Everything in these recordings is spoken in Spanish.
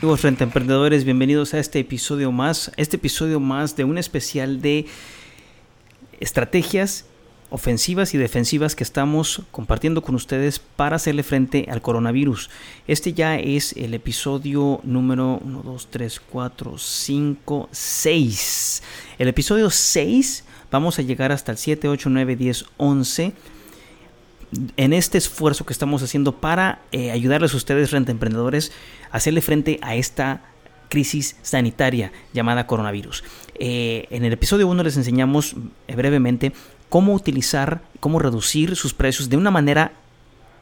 Amigos Emprendedores, bienvenidos a este episodio más, este episodio más de un especial de estrategias ofensivas y defensivas que estamos compartiendo con ustedes para hacerle frente al coronavirus. Este ya es el episodio número 1, 2, 3, 4, 5, 6. El episodio 6 vamos a llegar hasta el 7, 8, 9, 10, 11 en este esfuerzo que estamos haciendo para eh, ayudarles a ustedes, renta emprendedores, a hacerle frente a esta crisis sanitaria llamada coronavirus. Eh, en el episodio 1 les enseñamos eh, brevemente cómo utilizar, cómo reducir sus precios de una manera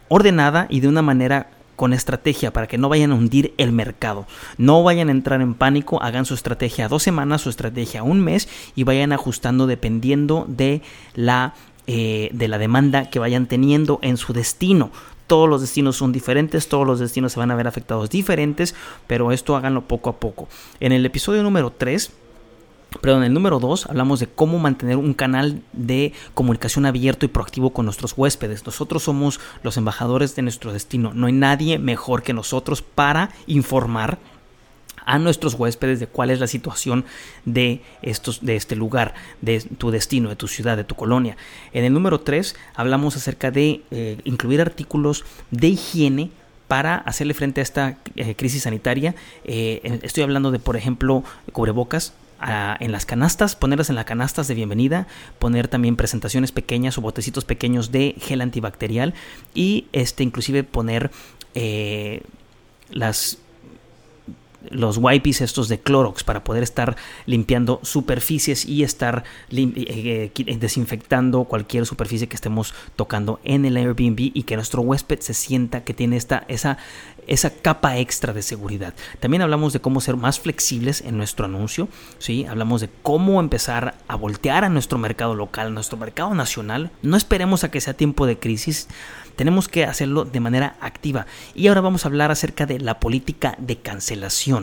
ordenada y de una manera con estrategia para que no vayan a hundir el mercado. No vayan a entrar en pánico, hagan su estrategia a dos semanas, su estrategia a un mes y vayan ajustando dependiendo de la eh, de la demanda que vayan teniendo en su destino. Todos los destinos son diferentes, todos los destinos se van a ver afectados diferentes, pero esto háganlo poco a poco. En el episodio número 3, Perdón, en el número 2 hablamos de cómo mantener un canal de comunicación abierto y proactivo con nuestros huéspedes. Nosotros somos los embajadores de nuestro destino. No hay nadie mejor que nosotros para informar a nuestros huéspedes de cuál es la situación de estos de este lugar, de tu destino, de tu ciudad, de tu colonia. En el número 3 hablamos acerca de eh, incluir artículos de higiene para hacerle frente a esta eh, crisis sanitaria. Eh, estoy hablando de, por ejemplo, cubrebocas, a- en las canastas, ponerlas en las canastas de bienvenida, poner también presentaciones pequeñas o botecitos pequeños de gel antibacterial y este inclusive poner las los wipes estos de Clorox para poder estar limpiando superficies y estar lim- eh, eh, desinfectando cualquier superficie que estemos tocando en el Airbnb y que nuestro huésped se sienta que tiene esta esa esa capa extra de seguridad. También hablamos de cómo ser más flexibles en nuestro anuncio, ¿sí? Hablamos de cómo empezar a voltear a nuestro mercado local, a nuestro mercado nacional. No esperemos a que sea tiempo de crisis, tenemos que hacerlo de manera activa. Y ahora vamos a hablar acerca de la política de cancelación.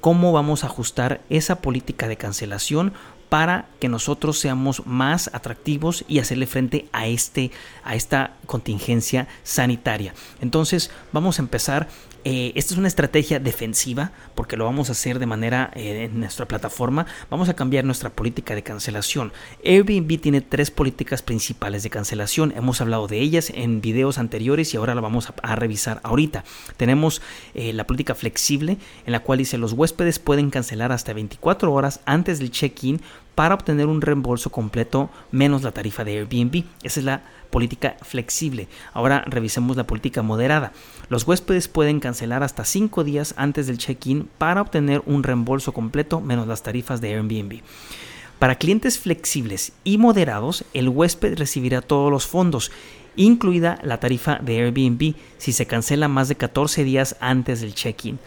Cómo vamos a ajustar esa política de cancelación para que nosotros seamos más atractivos y hacerle frente a este a esta contingencia sanitaria. Entonces, vamos a empezar eh, esta es una estrategia defensiva porque lo vamos a hacer de manera eh, en nuestra plataforma. Vamos a cambiar nuestra política de cancelación. Airbnb tiene tres políticas principales de cancelación. Hemos hablado de ellas en videos anteriores y ahora la vamos a, revisar ahorita. Tenemos eh, la política flexible en la cual dice los huéspedes pueden cancelar hasta 24 horas antes del check-in para obtener un reembolso completo menos la tarifa de Airbnb. Esa es la política flexible. Ahora revisemos la política moderada. Los huéspedes pueden cancelar hasta 5 días antes del check-in para obtener un reembolso completo menos las tarifas de Airbnb. Para clientes flexibles y moderados, el huésped recibirá todos los fondos, incluida la tarifa de Airbnb, si se cancela más de 14 días antes del check-in.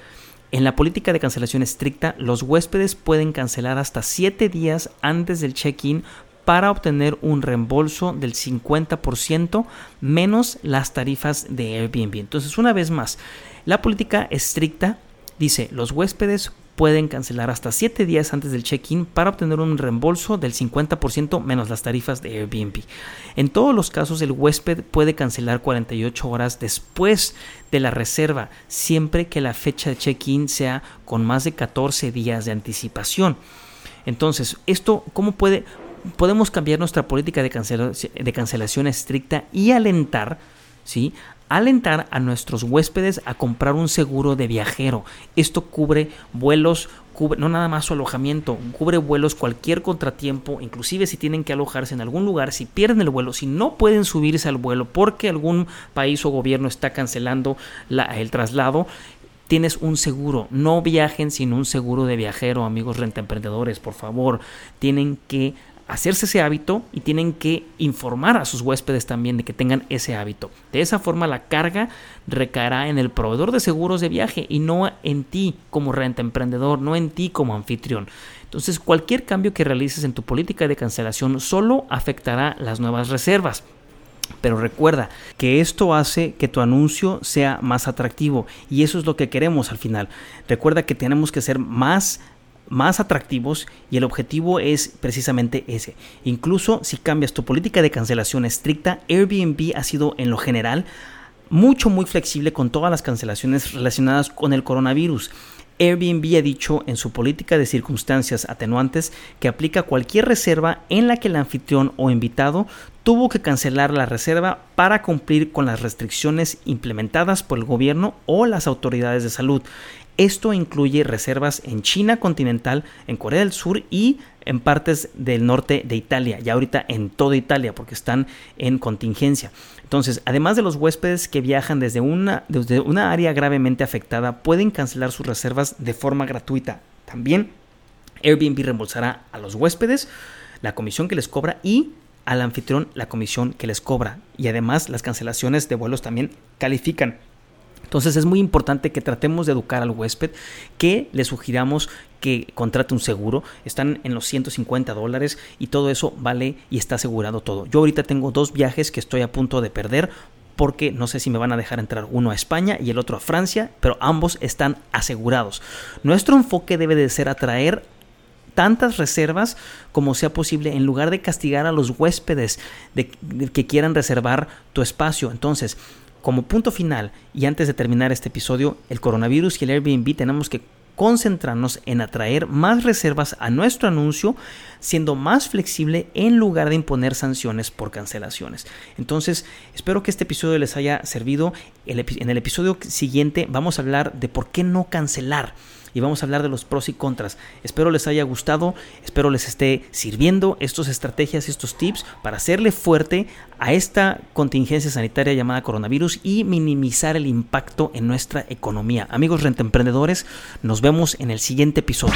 En la política de cancelación estricta, los huéspedes pueden cancelar hasta 7 días antes del check-in para obtener un reembolso del 50% menos las tarifas de Airbnb. Entonces, una vez más, la política estricta dice, los huéspedes pueden cancelar hasta 7 días antes del check-in para obtener un reembolso del 50% menos las tarifas de Airbnb. En todos los casos, el huésped puede cancelar 48 horas después de la reserva, siempre que la fecha de check-in sea con más de 14 días de anticipación. Entonces, esto, ¿cómo puede? Podemos cambiar nuestra política de, cancela- de cancelación estricta y alentar, ¿sí? Alentar a nuestros huéspedes a comprar un seguro de viajero. Esto cubre vuelos, no nada más su alojamiento, cubre vuelos, cualquier contratiempo, inclusive si tienen que alojarse en algún lugar, si pierden el vuelo, si no pueden subirse al vuelo porque algún país o gobierno está cancelando la- el traslado, tienes un seguro. No viajen sin un seguro de viajero, amigos renta emprendedores, por favor. Tienen que hacerse ese hábito y tienen que informar a sus huéspedes también de que tengan ese hábito. De esa forma la carga recaerá en el proveedor de seguros de viaje y no en ti como renta emprendedor, no en ti como anfitrión. Entonces cualquier cambio que realices en tu política de cancelación solo afectará las nuevas reservas. Pero recuerda que esto hace que tu anuncio sea más atractivo y eso es lo que queremos al final. Recuerda que tenemos que ser más más atractivos y el objetivo es precisamente ese. Incluso si cambias tu política de cancelación estricta, Airbnb ha sido en lo general mucho muy flexible con todas las cancelaciones relacionadas con el coronavirus. Airbnb ha dicho en su política de circunstancias atenuantes que aplica cualquier reserva en la que el anfitrión o invitado tuvo que cancelar la reserva para cumplir con las restricciones implementadas por el gobierno o las autoridades de salud. Esto incluye reservas en China continental, en Corea del Sur y en partes del norte de Italia, ya ahorita en toda Italia porque están en contingencia. Entonces, además de los huéspedes que viajan desde una, desde una área gravemente afectada, pueden cancelar sus reservas de forma gratuita. También Airbnb reembolsará a los huéspedes la comisión que les cobra y al anfitrión la comisión que les cobra. Y además las cancelaciones de vuelos también califican entonces es muy importante que tratemos de educar al huésped, que le sugiramos que contrate un seguro, están en los 150 dólares y todo eso vale y está asegurado todo. Yo ahorita tengo dos viajes que estoy a punto de perder porque no sé si me van a dejar entrar uno a España y el otro a Francia, pero ambos están asegurados. Nuestro enfoque debe de ser atraer tantas reservas como sea posible en lugar de castigar a los huéspedes de, que quieran reservar tu espacio. Entonces, como punto final y antes de terminar este episodio, el coronavirus y el Airbnb tenemos que concentrarnos en atraer más reservas a nuestro anuncio, siendo más flexible en lugar de imponer sanciones por cancelaciones. Entonces, espero que este episodio les haya servido. En el episodio siguiente vamos a hablar de por qué no cancelar y vamos a hablar de los pros y contras. Espero les haya gustado, espero les esté sirviendo estas estrategias y estos tips para hacerle fuerte a esta contingencia sanitaria llamada coronavirus y minimizar el impacto en nuestra economía. Amigos rentemprendedores, nos vemos en el siguiente episodio.